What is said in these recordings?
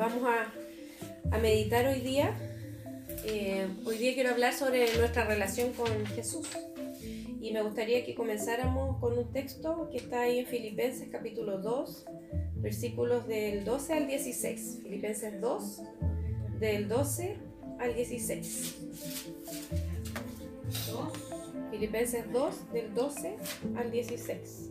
vamos a, a meditar hoy día. Eh, hoy día quiero hablar sobre nuestra relación con Jesús. Y me gustaría que comenzáramos con un texto que está ahí en Filipenses capítulo 2, versículos del 12 al 16. Filipenses 2, del 12 al 16. Filipenses 2, del 12 al 16.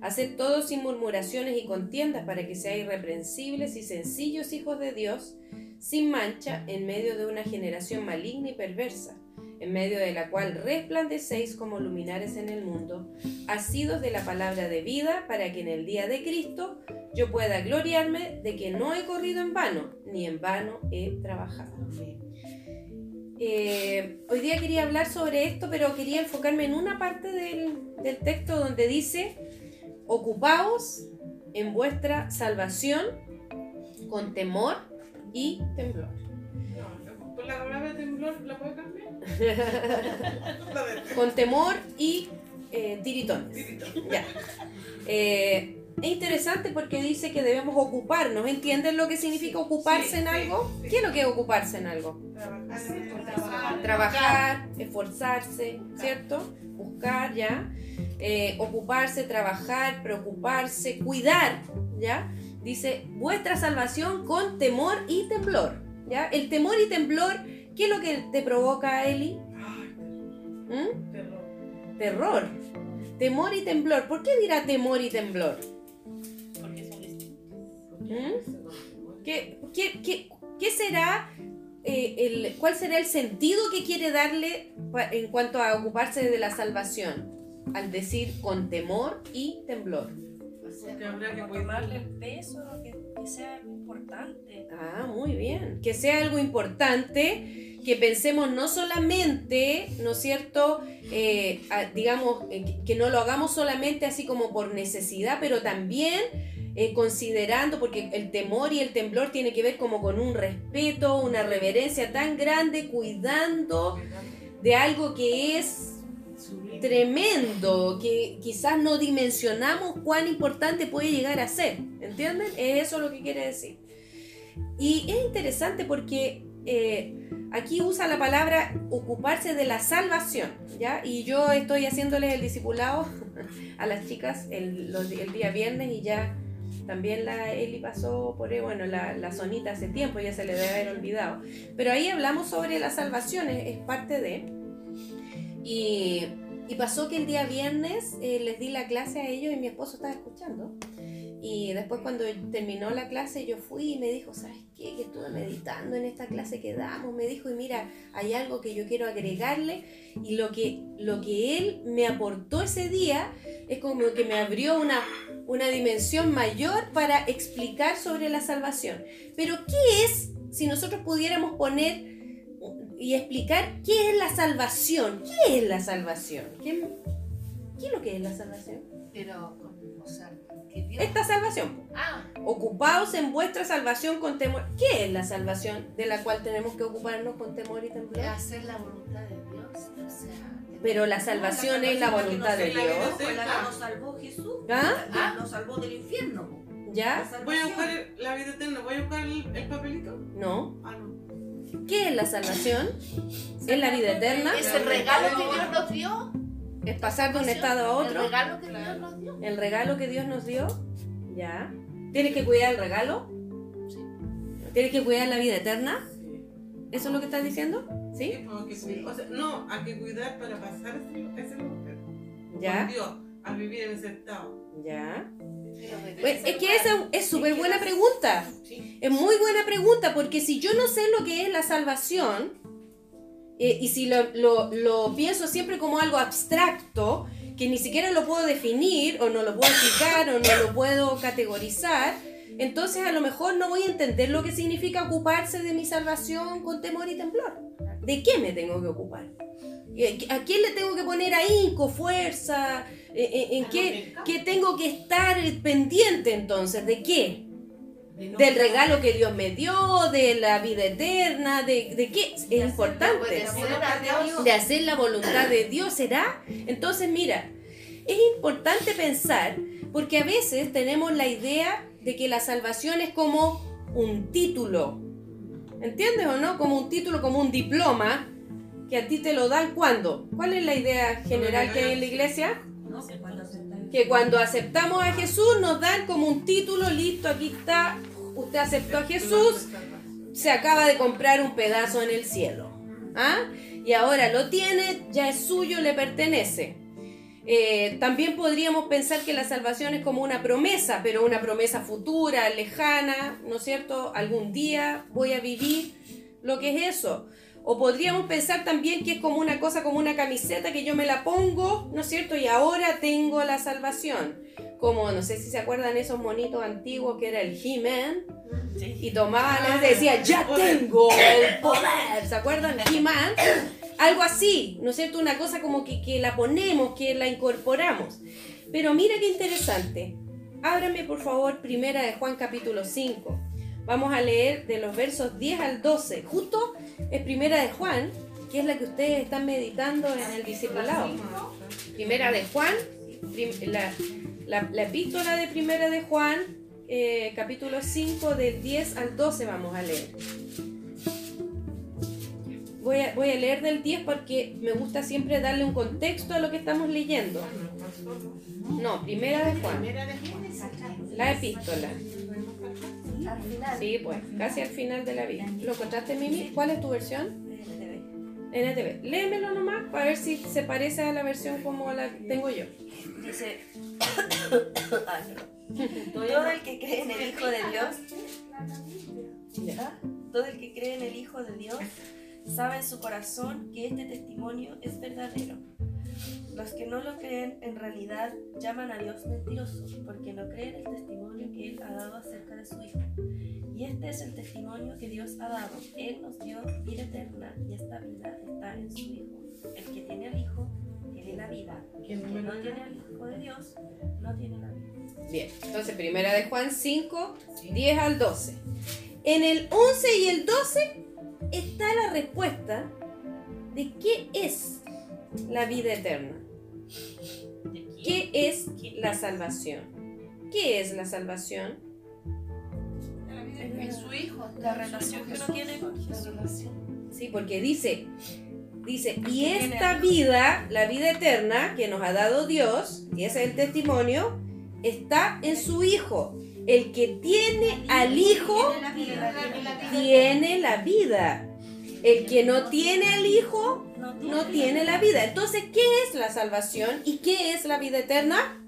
Haced todo sin murmuraciones y contiendas para que seáis irreprensibles y sencillos hijos de Dios, sin mancha en medio de una generación maligna y perversa, en medio de la cual resplandecéis como luminares en el mundo, asidos de la palabra de vida, para que en el día de Cristo yo pueda gloriarme de que no he corrido en vano, ni en vano he trabajado. Eh, hoy día quería hablar sobre esto, pero quería enfocarme en una parte del texto donde dice, ocupaos en vuestra salvación con temor y temblor. No, la palabra temblor, ¿la puede cambiar? Con temor y eh, tiritones. Ya. Eh, es interesante porque dice que debemos ocuparnos. ¿Entienden lo que significa ocuparse Sí, en sí, algo? sí. ¿Qué es lo que es ocuparse en algo? Trabajar. Trabajar, esforzarse, ¿cierto? Buscar, ¿ya? Eh, ocuparse, trabajar, preocuparse, cuidar, ¿ya? Dice, vuestra salvación con temor y temblor, ¿ya? El temor y temblor, ¿qué es lo que te provoca, Eli? Ay, ¿Mm? terror. Terror. Temor y temblor. ¿Por qué dirá temor y temblor? ¿Mm? ¿Qué, qué- qué- qué será, eh, el, cuál será el sentido que quiere darle en cuanto a ocuparse de la salvación? Al decir con temor y temblor. O sea, Porque habrá que cuidarle. el peso, que, que sea algo importante. Ah, muy bien. Que sea algo importante, que pensemos no solamente, ¿no es cierto? Eh, a- digamos, eh, que no lo hagamos solamente así como por necesidad, pero también eh, considerando, porque el temor y el temblor tiene que ver como con un respeto, una reverencia tan grande, cuidando de algo que es tremendo, que quizás no dimensionamos cuán importante puede llegar a ser. ¿Entienden? Es eso lo que quiere decir. Y es interesante porque eh, aquí usa la palabra ocuparse de la salvación, ¿ya? Y yo estoy haciéndoles el discipulado a las chicas el, día viernes y ya también la Eli pasó por ahí, bueno, la, la Sonita hace tiempo, ya se le debe haber olvidado. Pero ahí hablamos sobre la salvación, es, es parte de... Y, y pasó que el día viernes eh, les di la clase a ellos y mi esposo estaba escuchando. Y después cuando terminó la clase yo fui y me dijo, ¿sabes Que estuve meditando en esta clase que damos. Me dijo, y mira, hay algo que yo quiero agregarle. Y lo que, lo que él me aportó ese día es como que me abrió una, una dimensión mayor para explicar sobre la salvación. Pero ¿qué es si nosotros pudiéramos poner y explicar qué es la salvación? ¿Qué es la salvación? ¿Qué, qué es lo que es la salvación? Pero. Esta salvación. Ah, Ocupaos en vuestra salvación con temor. ¿Qué es la salvación de la cual tenemos que ocuparnos con temor y de temblor? hacer la voluntad de Dios. O sea. Pero la salvación es la voluntad de la Dios. la que nos salvó Jesús. ¿Ah? La que nos salvó del infierno. ¿Ya? La Voy a salvación. buscar el- la vida eterna. Voy a buscar el, el papelito. No. Ah, no. ¿Qué es la salvación? ¿Es la vida eterna? Es el regalo que Dios nos dio. ¿Es pasar de un estado a El otro? regalo que Dios nos dio. ¿El regalo que Dios nos dio? ¿Ya? ¿Tienes que cuidar el regalo? Sí. ¿Tienes que cuidar la vida eterna? Sí. ¿Eso es lo que estás diciendo? Sí, ¿Sí? hay que Sí. cuidar. O sea, no, hay que cuidar para pasar ese, ese lugar. ¿Ya? Con Dios, a vivir en ese estado. ¿Ya? Pues, es que esa es súper buena la- pregunta. Sí. Es muy buena pregunta porque si yo no sé lo que es la salvación eh, y si lo, lo- lo pienso siempre como algo abstracto, que ni siquiera lo puedo definir o no lo puedo explicar o no lo puedo categorizar, entonces a lo mejor no voy a entender lo que significa ocuparse de mi salvación con temor y temblor. ¿De qué me tengo que ocupar? ¿Y ¿A quién le tengo que poner ahínco, fuerza? ¿En, en- en qué, qué tengo que estar pendiente entonces? ¿De qué? Del regalo que Dios me dio, de la vida eterna, de, de qué es importante Dios. de hacer la voluntad de Dios, ¿será? Entonces, mira, es importante pensar, porque a veces tenemos la idea de que la salvación es como un título, ¿entiendes o no? Como un título, como un diploma, que a ti te lo dan cuando. ¿Cuál es la idea general que hay en la iglesia? No sé cuándo aceptar. Que cuando aceptamos a Jesús nos dan como un título, listo, aquí está, usted aceptó a Jesús, se acaba de comprar un pedazo en el cielo. ¿ah? Y ahora lo tiene, ya es suyo, le pertenece. Eh, también podríamos pensar que la salvación es como una promesa, pero una promesa futura, lejana, ¿no es cierto? Algún día voy a vivir lo que es eso. O podríamos pensar también que es como una cosa, como una camiseta que yo me la pongo, ¿no es cierto? Y ahora tengo la salvación. Como, no sé si se acuerdan esos monitos antiguos que era el He-Man, y tomaban Ah, y decía, ya tengo el poder. ¿Se acuerdan? He-Man. Algo así, ¿no es cierto? Una cosa como que, que la ponemos, que la incorporamos. Pero mira qué interesante. Ábrame por favor primera de Juan capítulo 5. Vamos a leer de los versos 10 al 12. Justo es primera de Juan, que es la que ustedes están meditando en el discipulado. Primera de Juan, prim- la, la- la epístola de primera de Juan, eh, capítulo 5, del 10 al 12 vamos a leer. Voy a, voy a leer del 10 porque me gusta siempre darle un contexto a lo que estamos leyendo. No, primera de Juan, Primera de Juan. la epístola. Al final. Sí, pues, casi al final de la vida. ¿Lo encontraste, Mimi? ¿Cuál es tu versión? NTV. Léemelo nomás para ver si se parece a la versión como la tengo yo. Dice, todo el que cree en el Hijo de Dios, Ya. todo el que cree en el Hijo de Dios, sabe en su corazón que este testimonio es verdadero. Los que no lo creen en realidad llaman a Dios mentiroso, porque no creen el testimonio que Él ha dado acerca de su Hijo. Y este es el testimonio que Dios ha dado. Él nos dio vida eterna y esta vida está en su Hijo. El que tiene al Hijo tiene la vida. El que no tiene al Hijo de Dios no tiene la vida. Bien, entonces primera de Juan 5, 10 al 12. En el 11 y el 12 está la respuesta de qué es la vida eterna. ¿Qué es la salvación? ¿Qué es la salvación? En su hijo. La relación que uno tiene con Jesús. Sí, porque dice, dice, y esta vida, la vida eterna que nos ha dado Dios, y ese es el testimonio, está en su Hijo. El que tiene al Hijo tiene la vida. El que no tiene al Hijo no tiene la vida. Entonces, ¿qué es la salvación y qué es la vida eterna?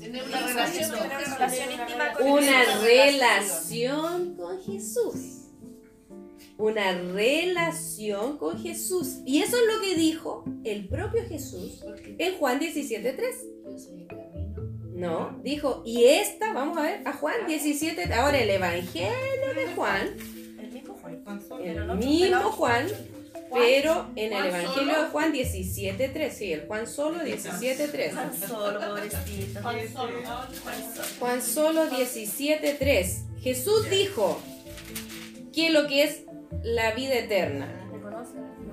Tener una relación Una íntima con Una Jesús. relación con Jesús. Una relación con Jesús. Y eso es lo que dijo el propio Jesús en Juan 17.3. Yo soy el camino. No, dijo, y esta, vamos a ver, a Juan 17, ahora el Evangelio de Juan, El mismo Juan. Pero- Juan, pero en el Evangelio de Juan 17.3, sí, el Juan solo 17.3. Juan solo, pobrecito. Juan solo. Juan solo 17.3. Jesús dijo que lo que es la vida eterna.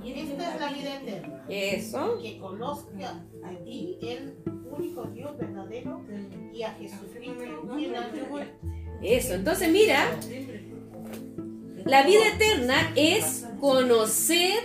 Esta es la vida eterna. Eso. Que conozca a ti, el único Dios verdadero, y a Jesucristo, quien. Eso. Entonces, mira, la vida eterna es conocer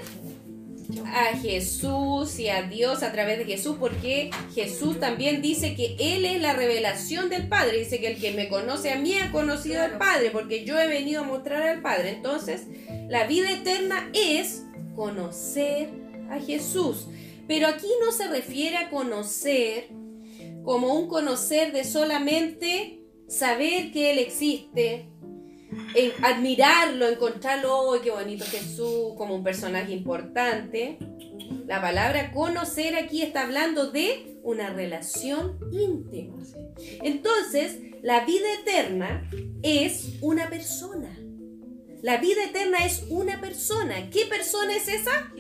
a Jesús y a Dios a través de Jesús, porque Jesús también dice que Él es la revelación del Padre. Dice que el que me conoce a mí ha conocido al Padre, porque yo he venido a mostrar al Padre. Entonces, la vida eterna es conocer a Jesús. Pero aquí no se refiere a conocer como un conocer de solamente saber que Él existe, en admirarlo, encontrarlo, ¡ay, qué bonito Jesús! como un personaje importante. La palabra conocer aquí está hablando de una relación íntima. Entonces, la vida eterna es una persona. La vida eterna es una persona. ¿Qué persona es esa?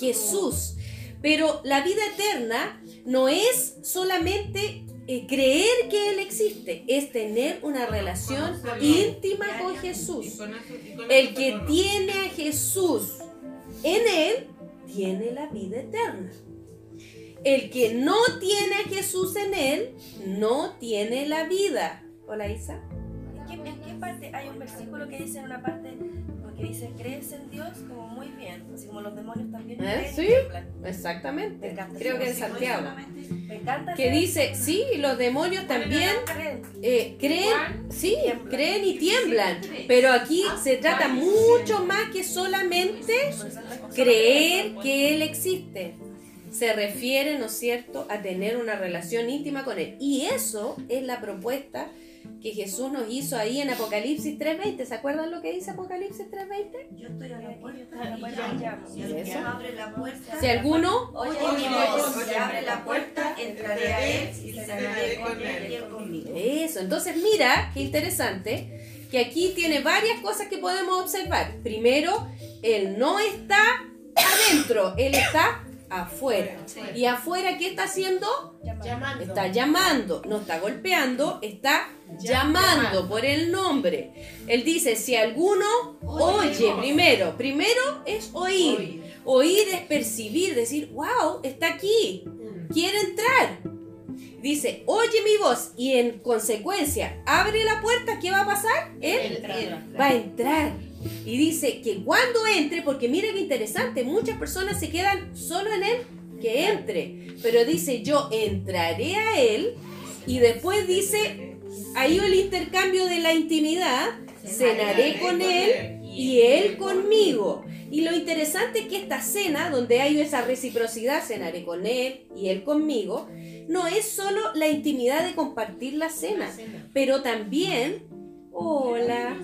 Jesús. Pero la vida eterna no es solamente eh, creer que Él existe, es tener una relación íntima con Jesús. El que tiene a Jesús en él, tiene la vida eterna. El que no tiene a Jesús en él, no tiene la vida. Hola Isa. ¿En qué, en qué parte hay un versículo que dice en una parte que dice crees en Dios como muy bien, así como los demonios también ¿Eh? Sí. Exactamente. Me encanta Creo que en. Santiago. Me encanta Que dice, sí, los demonios también creen. eh, creen, sí, creen y tiemblan. Pero aquí se trata mucho más que solamente creer que Él existe. Se refiere, ¿no es cierto?, a tener una relación íntima con Él. Y eso es la propuesta que Jesús nos hizo ahí en Apocalipsis 3.20. ¿Se acuerdan lo que dice Apocalipsis 3.20? Yo estoy a la puerta A la y puerta llamo. Si alguien Eso. abre la puerta, Si alguno... oye mi voz, si abre la puerta, entraré a él y cenaré con él y él conmigo. Eso, entonces mira, qué interesante, que aquí tiene varias cosas que podemos observar. Primero, Él no está adentro, Él está afuera. ¿Y afuera qué está haciendo? Llamando. Está llamando, no está golpeando, está llamando por el nombre. Él dice, si alguno oye, primero, primero es oír. Oír es percibir, decir, wow, está aquí, quiere entrar. Dice, oye mi voz y en consecuencia abre la puerta, ¿qué va a pasar? Él va a entrar. Y dice que cuando entre, porque mira qué interesante, muchas personas se quedan solo en él, que entre. Pero dice, yo entraré a él y después dice, ahí el intercambio de la intimidad, cenaré con él y él conmigo. Y lo interesante es que esta cena, donde hay esa reciprocidad, cenaré con él y él conmigo, no es solo la intimidad de compartir la cena, pero también, hola,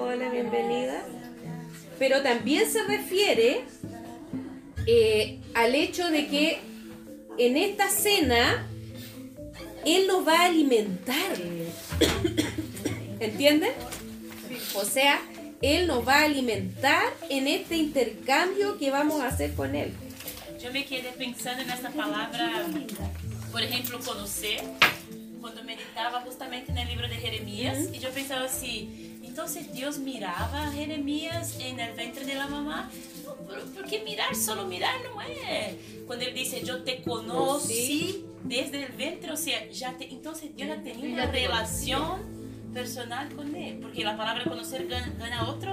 hola, bienvenida, pero también se refiere eh, al hecho de que en esta cena Él nos va a alimentar. ¿Entienden? O sea, Él nos va a alimentar en este intercambio que vamos a hacer con Él. Eu me quedei pensando nessa palavra, por exemplo, conhecer, quando meditava justamente no livro de Jeremias, e eu pensava assim, então se Deus mirava a Jeremias no ventre da mamá, não, por- porque mirar, solo mirar não é. Quando ele disse, eu te conocí desde o ventre, ou seja, já te, então Deus já tinha uma relação personal com ele, porque a palavra conhecer ganha, ganha outro,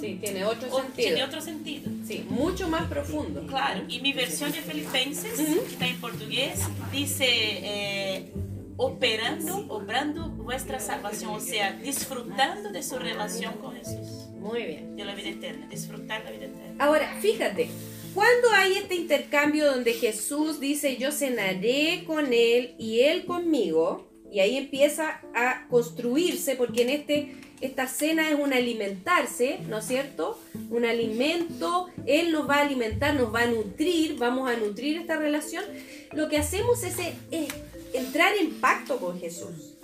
Sí, tiene otro tiene sentido. outro sentido. Sí, mucho más profundo. Claro, y mi versión de Filipenses, que está en portugués, dice eh, operando, obrando vuestra salvación, o sea, disfrutando de su relación con Jesús, Muy bien. de la vida eterna, disfrutar la vida eterna. Ahora, fíjate, cuando hay este intercambio donde Jesús dice yo cenaré con él y él conmigo, y ahí empieza a construirse, porque en este, esta cena es un alimentarse, ¿no es cierto? Un alimento, él nos va a alimentar, nos va a nutrir, vamos a nutrir esta relación. Lo que hacemos es, eh, entrar en pacto con Jesús.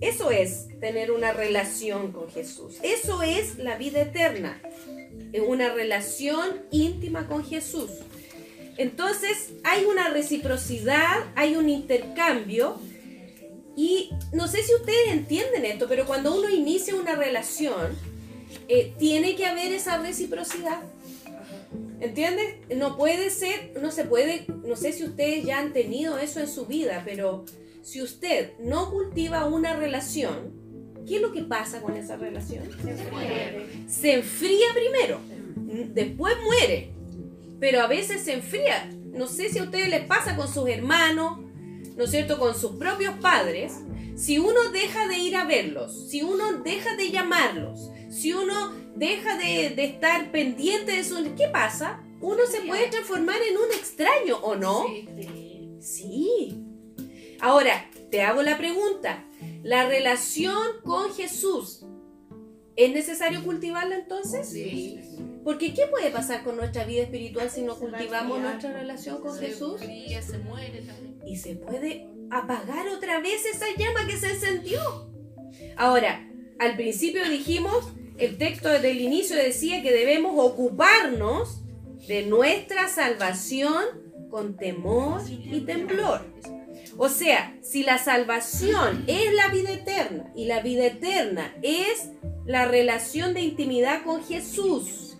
Eso es tener una relación con Jesús. Eso es la vida eterna en una relación íntima con Jesús. Entonces hay una reciprocidad, hay un intercambio y no sé si ustedes entienden esto, pero cuando uno inicia una relación, eh, tiene que haber esa reciprocidad. ¿Entiendes? No puede ser, no se puede, no sé si ustedes ya han tenido eso en su vida, pero si usted no cultiva una relación, ¿qué es lo que pasa con esa relación? se enfría primero, después muere, pero a veces se enfría. No sé si a ustedes les pasa con sus hermanos, ¿no es cierto? Con sus propios padres. Si uno deja de ir a verlos, si uno deja de llamarlos, si uno deja de, de estar pendiente de su... ¿Qué pasa? Uno se puede transformar en un extraño, ¿o no? Sí. Ahora, te hago la pregunta. La relación con Jesús, ¿es necesario cultivarla entonces? Sí. Porque ¿qué puede pasar con nuestra vida espiritual si no cultivamos nuestra relación con Jesús? enfría, se muere también. Y se puede apagar otra vez esa llama que se encendió. Ahora, al principio dijimos, el texto del inicio decía que debemos ocuparnos de nuestra salvación con temor y temblor. O sea, si la salvación es la vida eterna y la vida eterna es la relación de intimidad con Jesús,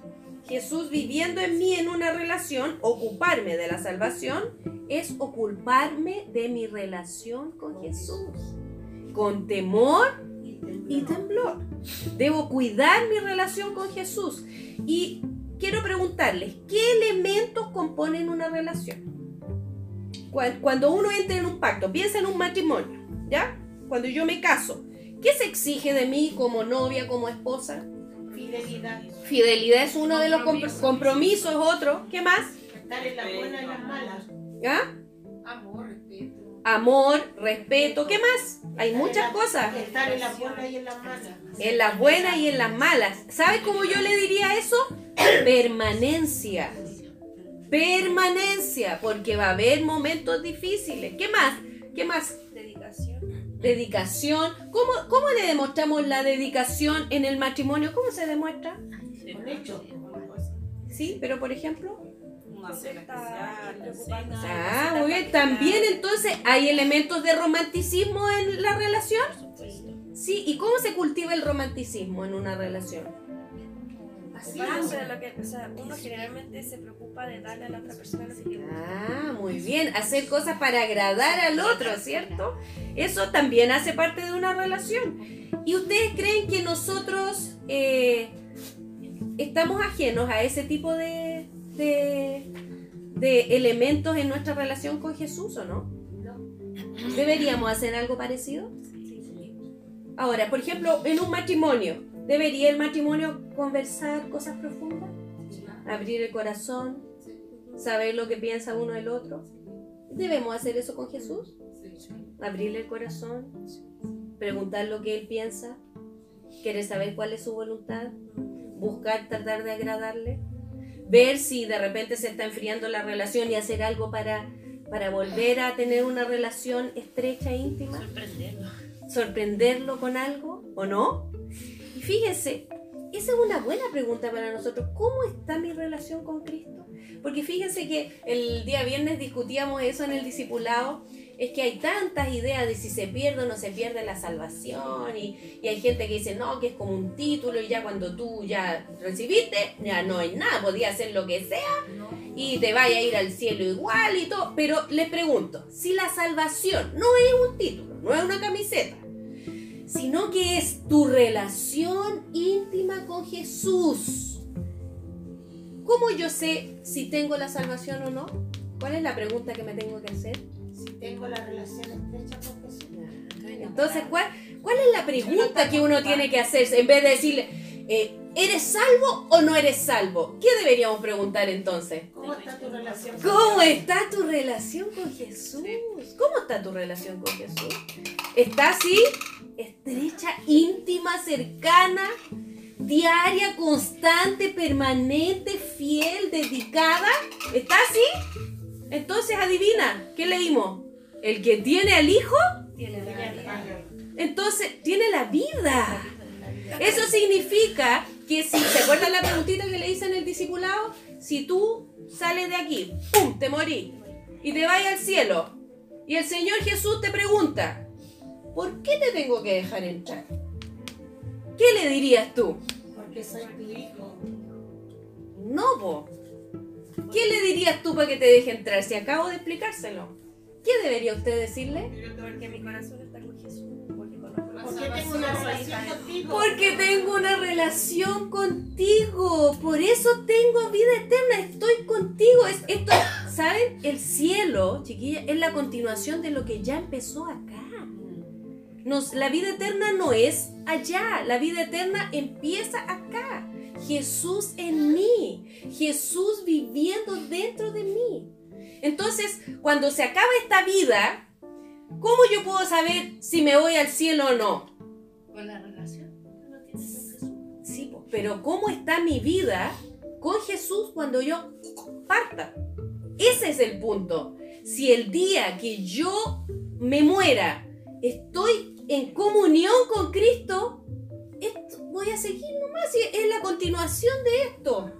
Jesús viviendo en mí en una relación, ocuparme de la salvación es ocuparme de mi relación con Jesús, con temor y temblor. Debo cuidar mi relación con Jesús. Y quiero preguntarles, ¿qué elementos componen una relación? Cuan- Cuando uno entra en un pacto, piensa en un matrimonio, ¿ya? Cuando yo me caso, ¿qué se exige de mí como novia, como esposa? Fidelidad. Fidelidad es uno de los compr- compromisos, es otro. ¿Qué más? Estar en las buenas y las malas. ¿Ya? Amor, respeto. Amor, respeto, ¿qué más? Hay muchas cosas. Estar en las buenas y en las malas. En las buenas y en las malas. ¿Sabes cómo yo le diría eso? Permanencia. Permanencia, porque va a haber momentos difíciles. ¿Qué más? ¿Qué más? Dedicación. Dedicación. ¿Cómo, cómo le demostramos la dedicación en el matrimonio? ¿Cómo se demuestra? Con hechos. Sí, pero por ejemplo. Una cena especial. Ah, muy bien. También entonces hay elementos de romanticismo en la relación. Sí, ¿y cómo se cultiva el romanticismo en una relación? Así. Parte de lo que, o sea, uno generalmente se preocupa de darle a la otra persona lo que. Ah, muy bien. Hacer cosas para agradar al otro, ¿cierto? Eso también hace parte de una relación. ¿Y ustedes creen que nosotros eh, estamos ajenos a ese tipo de, de, de elementos en nuestra relación con Jesús o no? ¿Deberíamos hacer algo parecido? Ahora, por ejemplo, en un matrimonio, ¿debería el matrimonio conversar cosas profundas? Abrir el corazón, saber lo que piensa uno del otro. ¿Debemos hacer eso con Jesús? Abrirle el corazón, preguntar lo que él piensa, querer saber cuál es su voluntad, buscar tratar de agradarle, ver si de repente se está enfriando la relación y hacer algo para, para volver a tener una relación estrecha e íntima sorprenderlo. sorprenderlo con algo o no? Fíjense, esa es una buena pregunta para nosotros. ¿Cómo está mi relación con Cristo? Porque fíjense que el día viernes discutíamos eso en el discipulado. Es que hay tantas ideas de si se pierde o no se pierde la salvación y, y hay gente que dice, no, que es como un título y ya cuando tú ya recibiste, ya no hay nada, podía hacer lo que sea y te vaya a ir al cielo igual y todo. Pero les pregunto, si la salvación no es un título, no es una camiseta, sino que es tu relación íntima con Jesús, ¿cómo yo sé si tengo la salvación o no? ¿Cuál es la pregunta que me tengo que hacer? Si tengo la relación estrecha con Jesús. Entonces, ¿cuál, cuál es la pregunta que uno tiene que hacerse en vez de decirle, eh, ¿eres salvo o no eres salvo? ¿Qué deberíamos preguntar entonces? ¿Cómo está tu relación con ¿Cómo Dios? está tu relación con Jesús? ¿Cómo está tu relación con Jesús? ¿Está así? Estrecha, íntima, cercana, diaria, constante, permanente, fiel, dedicada. ¿Está así? Entonces adivina, ¿qué leímos? El que tiene al Hijo, Tiene la entonces tiene la vida. Eso significa que si, ¿se acuerdan la preguntita que le hice en el discipulado? Si tú sales de aquí, ¡pum!, te morí y te vas al cielo y el Señor Jesús te pregunta, ¿por qué te tengo que dejar entrar? ¿Qué le dirías tú? Porque soy tu hijo. No, po. ¿Qué le dirías tú para que te deje entrar? Si acabo de explicárselo. ¿Qué debería usted decirle? Porque mi corazón está con Jesús. Porque conozco la Porque tengo una relación contigo. Porque tengo una relación contigo. Por eso tengo vida eterna. Estoy contigo. Es, esto, ¿saben? El cielo, chiquilla, es la continuación de lo que ya empezó acá. Nos, la vida eterna no es allá. La vida eterna empieza acá. Jesús en mí. Jesús viviendo dentro de mí. Entonces, cuando se acaba esta vida, ¿cómo yo puedo saber si me voy al cielo o no? Con la relación con Jesús. Sí, pero ¿cómo está mi vida con Jesús cuando yo parta. Ese es el punto. Si el día que yo me muera estoy en comunión con Cristo, esto- voy a seguir nomás. Es la continuación de esto.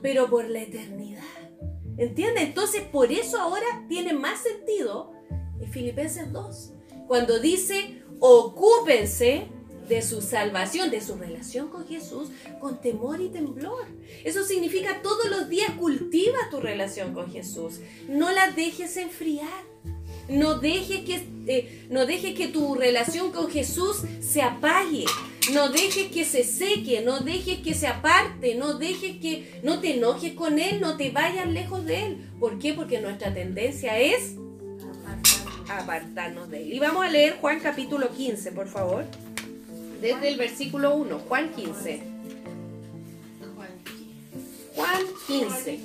Pero por la eternidad. ¿Entiendes? Entonces, por eso ahora tiene más sentido en Filipenses 2. Cuando dice, ocúpense de su salvación, de su relación con Jesús, con temor y temblor. Eso significa todos los días cultiva tu relación con Jesús. No la dejes enfriar. No dejes que, eh, no dejes que tu relación con Jesús se apague. No dejes que se seque, no dejes que se aparte, no dejes que no te enojes con Él, no te vayas lejos de Él. ¿Por qué? Porque nuestra tendencia es apartarnos de Él. Y vamos a leer Juan capítulo 15, por favor. Desde el versículo 1, Juan 15. Juan 15.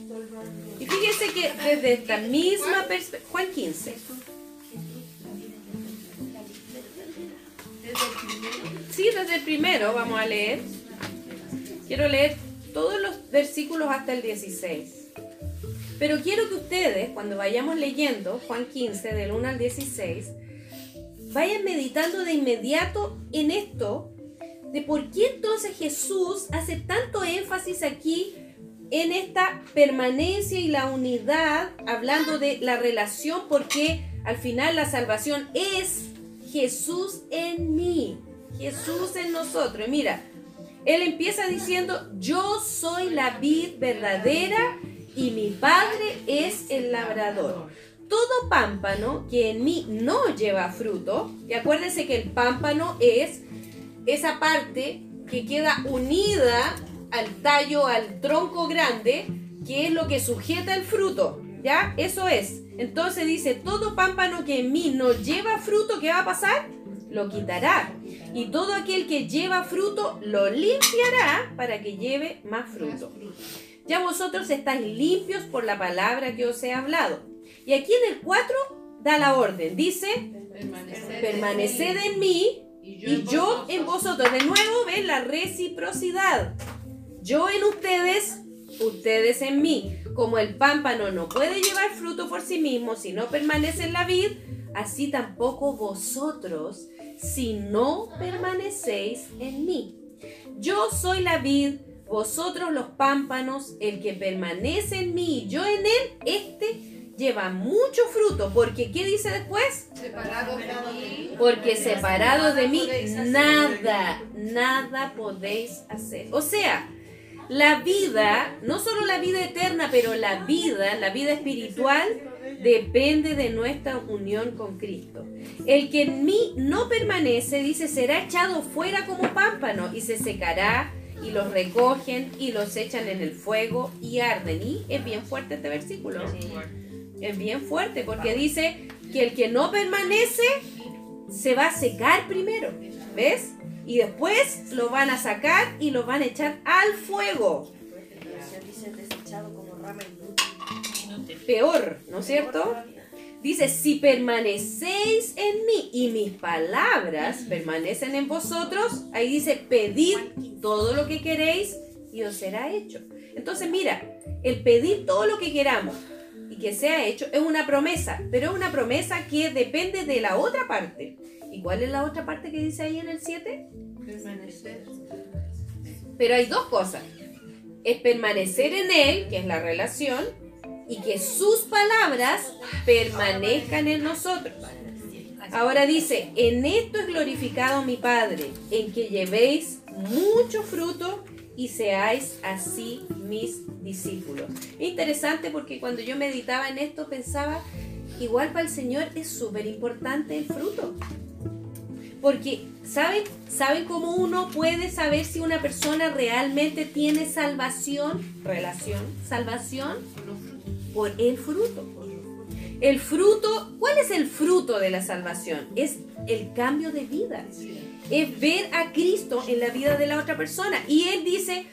Y fíjense que desde esta misma perspectiva, Juan 15. Sí, desde el primero vamos a leer. Quiero leer todos los versículos hasta el 16. Pero quiero que ustedes, cuando vayamos leyendo Juan 15, del 1 al 16, vayan meditando de inmediato en esto, de por qué entonces Jesús hace tanto énfasis aquí en esta permanencia y la unidad, hablando de la relación, porque al final la salvación es Jesús en mí, Jesús en nosotros. Mira, él empieza diciendo, yo soy la vid verdadera y mi padre es el labrador. Todo pámpano que en mí no lleva fruto, y acuérdense que el pámpano es esa parte que queda unida al tallo, al tronco grande, que es lo que sujeta el fruto, ¿ya? Eso es. Entonces dice, todo pámpano que en mí no lleva fruto, ¿qué va a pasar? Lo quitará. Y todo aquel que lleva fruto, lo limpiará para que lleve más fruto. Ya vosotros estáis limpios por la palabra que os he hablado. Y aquí en el 4 da la orden. Dice, permaneced en mí y yo en vosotros. De nuevo ven la reciprocidad. Yo en ustedes, ustedes en mí. Como el pámpano no puede llevar fruto por sí mismo si no permanece en la vid, así tampoco vosotros si no permanecéis en mí. Yo soy la vid, vosotros los pámpanos, el que permanece en mí y yo en él, este lleva mucho fruto, porque ¿qué dice después? Separados de mí. Porque separados de mí nada, nada podéis hacer. O sea, la vida, no solo la vida eterna, pero la vida, la vida espiritual, depende de nuestra unión con Cristo. El que en mí no permanece, dice, será echado fuera como pámpano y se secará y los recogen y los echan en el fuego y arden. Y es bien fuerte este versículo. Es bien fuerte porque dice que el que no permanece se va a secar primero. ¿Ves? Y después lo van a sacar y lo van a echar al fuego. Peor, ¿no es cierto? Dice, si permanecéis en mí y mis palabras permanecen en vosotros, ahí dice, pedid todo lo que queréis y os será hecho. Entonces mira, el pedir todo lo que queramos y que sea hecho es una promesa, pero es una promesa que depende de la otra parte. ¿Y cuál es la otra parte que dice ahí en el 7? Pero hay dos cosas. Es permanecer en Él, que es la relación, y que sus palabras permanezcan en nosotros. Ahora dice, en esto es glorificado mi Padre, en que llevéis mucho fruto y seáis así mis discípulos. Interesante porque cuando yo meditaba en esto pensaba, igual para el Señor es súper importante el fruto. Porque, ¿saben? ¿Saben cómo uno puede saber si una persona realmente tiene salvación? Relación, salvación por el fruto. El fruto, ¿cuál es el fruto de la salvación? Es el cambio de vida. Es ver a Cristo en la vida de la otra persona. Y Él dice,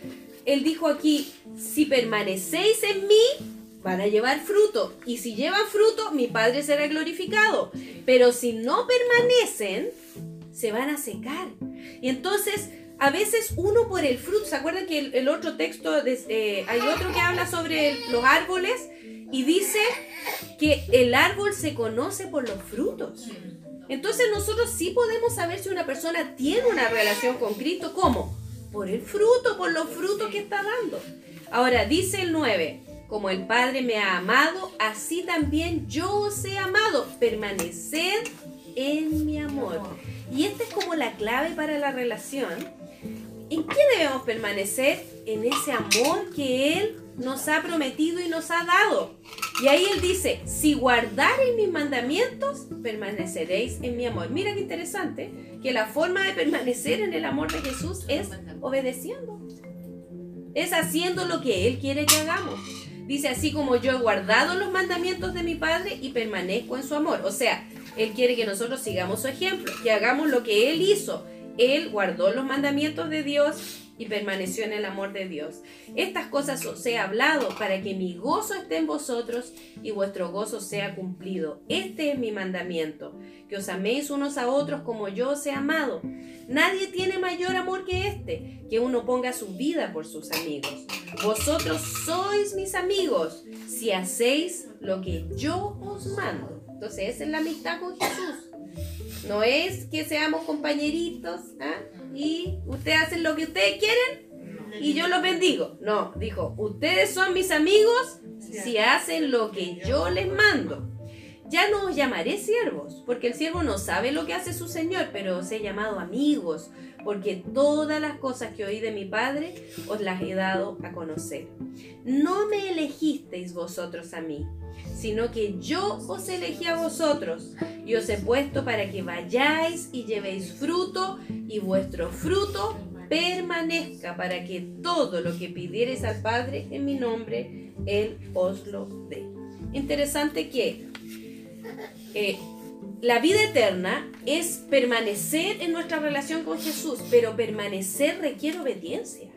Él dijo aquí, si permanecéis en mí, van a llevar fruto. Y si llevan fruto, mi Padre será glorificado. Pero si no permanecen, se van a secar. Y entonces a veces uno por el fruto, ¿se acuerdan que el, otro texto, eh, hay otro que habla sobre los árboles y dice que el árbol se conoce por los frutos? Entonces nosotros sí podemos saber si una persona tiene una relación con Cristo. ¿Cómo? Por el fruto, por los frutos que está dando. Ahora, dice el 9, como el Padre me ha amado, así también yo os he amado. Permaneced en mi amor. Y esta es como la clave para la relación. ¿En qué debemos permanecer? En ese amor que Él nos ha prometido y nos ha dado. Y ahí Él dice, si guardareis mis mandamientos, permaneceréis en mi amor. Mira qué interesante, que la forma de permanecer en el amor de Jesús es obedeciendo. Es haciendo lo que Él quiere que hagamos. Dice, así como yo he guardado los mandamientos de mi Padre y permanezco en su amor. O sea, Él quiere que nosotros sigamos su ejemplo, que hagamos lo que Él hizo. Él guardó los mandamientos de Dios y permaneció en el amor de Dios. Estas cosas os he hablado para que mi gozo esté en vosotros y vuestro gozo sea cumplido. Este es mi mandamiento, que os améis unos a otros como yo os he amado. Nadie tiene mayor amor que este, que uno ponga su vida por sus amigos. Vosotros sois mis amigos si hacéis lo que yo os mando. Entonces, esa es la amistad con Jesús. No es que seamos compañeritos ¿ah? y ustedes hacen lo que ustedes quieren y yo los bendigo. No, dijo, ustedes son mis amigos si hacen lo que yo les mando. Ya no os llamaré siervos, porque el siervo no sabe lo que hace su señor, pero os he llamado amigos, porque todas las cosas que oí de mi Padre os las he dado a conocer. No me elegisteis vosotros a mí, sino que yo os elegí a vosotros y os he puesto para que vayáis y llevéis fruto y vuestro fruto permanezca para que todo lo que pidiereis al Padre en mi nombre, Él os lo dé. Interesante que eh, la vida eterna es permanecer en nuestra relación con Jesús, pero permanecer requiere obediencia.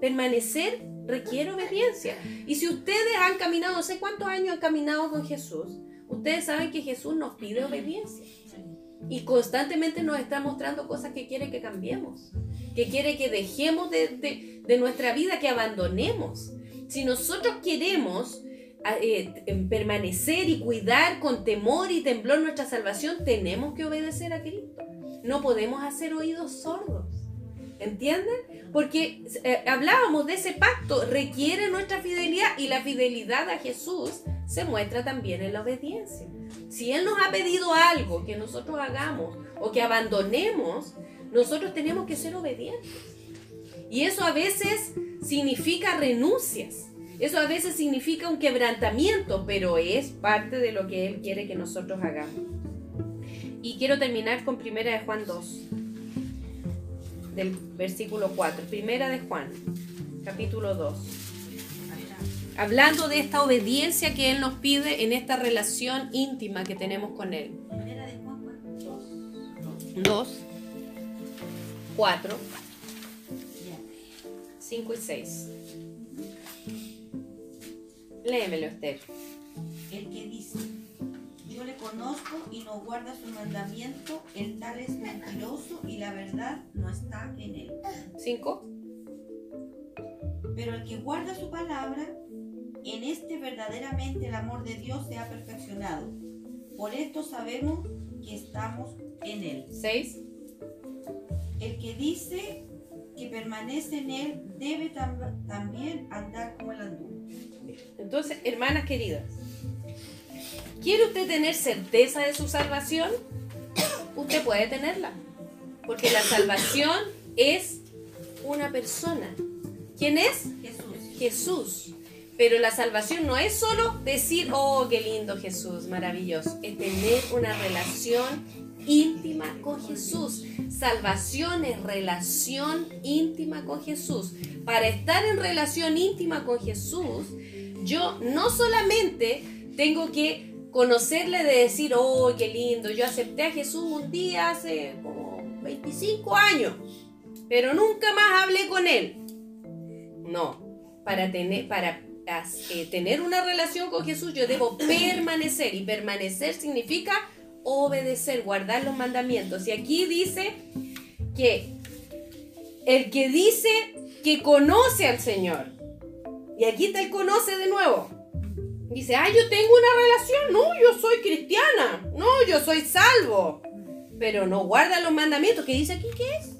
Permanecer requiere obediencia. Y si ustedes han caminado, no sé cuántos años han caminado con Jesús, ustedes saben que Jesús nos pide obediencia. Y constantemente nos está mostrando cosas que quiere que cambiemos, que quiere que dejemos de, de- de nuestra vida, que abandonemos. Si nosotros queremos eh, permanecer y cuidar con temor y temblor nuestra salvación, tenemos que obedecer a Cristo. No podemos hacer oídos sordos. ¿Entienden? Porque eh, hablábamos de ese pacto, requiere nuestra fidelidad y la fidelidad a Jesús se muestra también en la obediencia. Si Él nos ha pedido algo que nosotros hagamos o que abandonemos, nosotros tenemos que ser obedientes. Y eso a veces significa renuncias. Eso a veces significa un quebrantamiento, pero es parte de lo que Él quiere que nosotros hagamos. Y quiero terminar con Primera de Juan 2, del versículo 4. Primera de Juan, capítulo 2. Hablando de esta obediencia que Él nos pide en esta relación íntima que tenemos con Él. Primera de Juan, ¿cuánto? 2, 4, Ya. 5 y 6. Léemelo, Esther. El que dice, yo le conozco y no guarda su mandamiento, el tal es mentiroso y la verdad no está en él. 5. Pero el que guarda su palabra, en este verdaderamente el amor de Dios se ha perfeccionado. Por esto sabemos que estamos en él. 6. El que dice que permanece en él debe tam- también andar como él anduvo. Entonces, hermanas queridas, ¿quiere usted tener certeza de su salvación? Usted puede tenerla. Porque la salvación es una persona. ¿Quién es? Jesús. Jesús. Pero la salvación no es solo decir, oh, qué lindo Jesús, maravilloso. Es tener una relación íntima con Jesús. Salvación es relación íntima con Jesús. Para estar en relación íntima con Jesús, yo no solamente tengo que conocerle de decir, oh, qué lindo, yo acepté a Jesús un día hace como 25 años, pero nunca más hablé con él. No, para tener, para eh, tener una relación con Jesús yo debo permanecer y permanecer significa obedecer, guardar los mandamientos. Y aquí dice que el que dice que conoce al Señor. Y aquí está el conoce de nuevo. Dice, ah, yo tengo una relación. No, yo soy cristiana. No, yo soy salvo. Pero no guarda los mandamientos. ¿Qué dice aquí? ¿Qué es?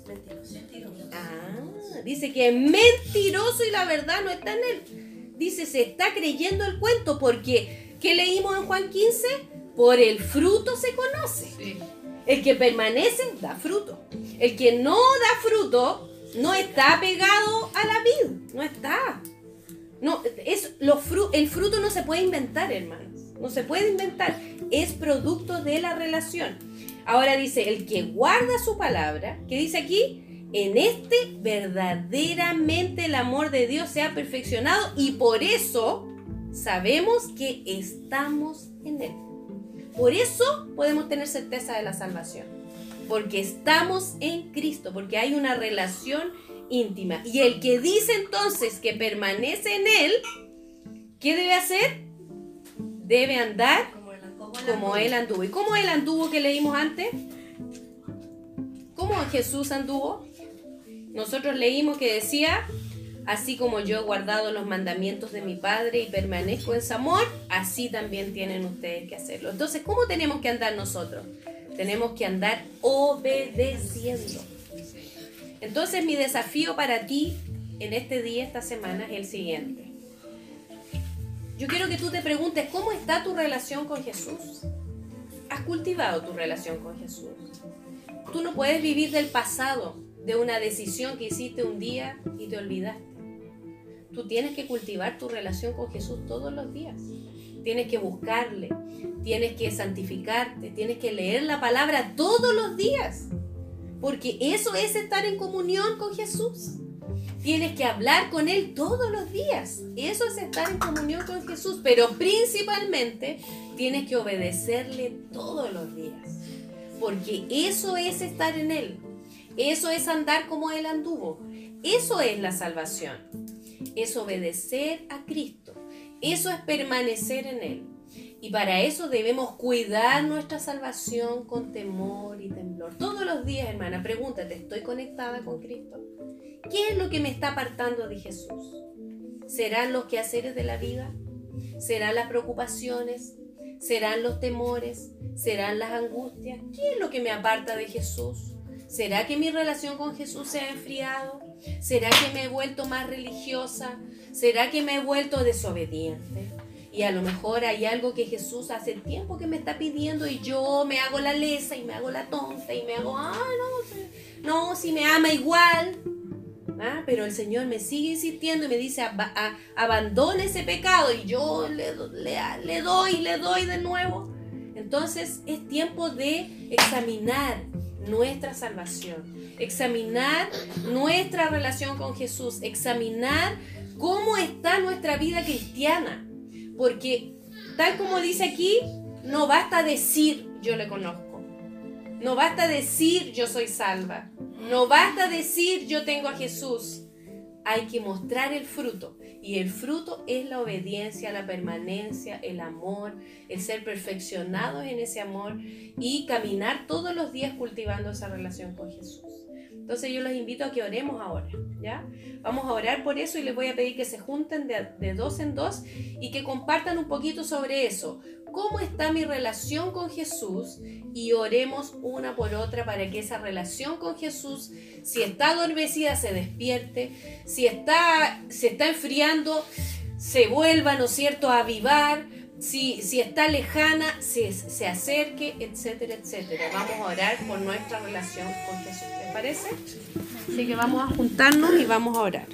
Ah, dice que es mentiroso y la verdad no está en él. Dice, se está creyendo el cuento porque, ¿qué leímos en Juan 15? Por el fruto se conoce. El que permanece da fruto. El que no da fruto no está pegado a la vid. No está. No, es, los fru- el fruto no se puede inventar, hermanos. No se puede inventar. Es producto de la relación. Ahora dice, el que guarda su palabra, ¿qué dice aquí? En este verdaderamente el amor de Dios se ha perfeccionado y por eso sabemos que estamos en él. Por eso podemos tener certeza de la salvación. Porque estamos en Cristo, porque hay una relación íntima. Y el que dice entonces que permanece en Él, ¿qué debe hacer? Debe andar Como el como como Él anduvo. ¿Y cómo Él anduvo que leímos antes? ¿Cómo Jesús anduvo? Nosotros leímos que decía, así como yo he guardado los mandamientos de mi Padre y permanezco en su amor, así también tienen ustedes que hacerlo. Entonces, ¿cómo tenemos que andar nosotros? Tenemos que andar obedeciendo. Entonces, mi desafío para ti en este día, esta semana, es el siguiente. Yo quiero que tú te preguntes, ¿cómo está tu relación con Jesús? ¿Has cultivado tu relación con Jesús? Tú no puedes vivir del pasado, de una decisión que hiciste un día y te olvidaste. Tú tienes que cultivar tu relación con Jesús todos los días. Tienes que buscarle, tienes que santificarte, tienes que leer la palabra todos los días. Porque eso es estar en comunión con Jesús. Tienes que hablar con Él todos los días. Eso es estar en comunión con Jesús. Pero principalmente tienes que obedecerle todos los días. Porque eso es estar en Él. Eso es andar como Él anduvo. Eso es la salvación. Es obedecer a Cristo. Eso es permanecer en Él. Y para eso debemos cuidar nuestra salvación con temor y temblor. Todos los días, hermana, pregúntate, ¿estoy conectada con Cristo? ¿Qué es lo que me está apartando de Jesús? ¿Serán los quehaceres de la vida? ¿Serán las preocupaciones? ¿Serán los temores? ¿Serán las angustias? ¿Qué es lo que me aparta de Jesús? ¿Será que mi relación con Jesús se ha enfriado? ¿Será que me he vuelto más religiosa? ¿Será que me he vuelto desobediente? Y a lo mejor hay algo que Jesús hace tiempo que me está pidiendo y yo me hago la lesa y me hago la tonta y me hago, ah, no, no, si me ama igual. Ah, Pero el Señor me sigue insistiendo y me dice, "Aba- a- abandone ese pecado y yo le, le doy, le doy de nuevo. Entonces es tiempo de examinar nuestra salvación, examinar nuestra relación con Jesús, examinar cómo está nuestra vida cristiana. Porque tal como dice aquí, no basta decir yo le conozco. No basta decir yo soy salva. No basta decir yo tengo a Jesús. Hay que mostrar el fruto. Y el fruto es la obediencia, la permanencia, el amor, el ser perfeccionados en ese amor y caminar todos los días cultivando esa relación con Jesús. Entonces yo los invito a que oremos ahora, ¿ya? Vamos a orar por eso y les voy a pedir que se junten de, de dos en dos y que compartan un poquito sobre eso. ¿Cómo está mi relación con Jesús? Y oremos una por otra para que esa relación con Jesús, si está adormecida, se despierte, si está, se está enfriando, se vuelva, ¿no es cierto?, a avivar, si, si está lejana, se, se acerque, etcétera, etcétera. Vamos a orar por nuestra relación con Jesús, ¿les parece? Así que vamos a juntarnos y vamos a orar.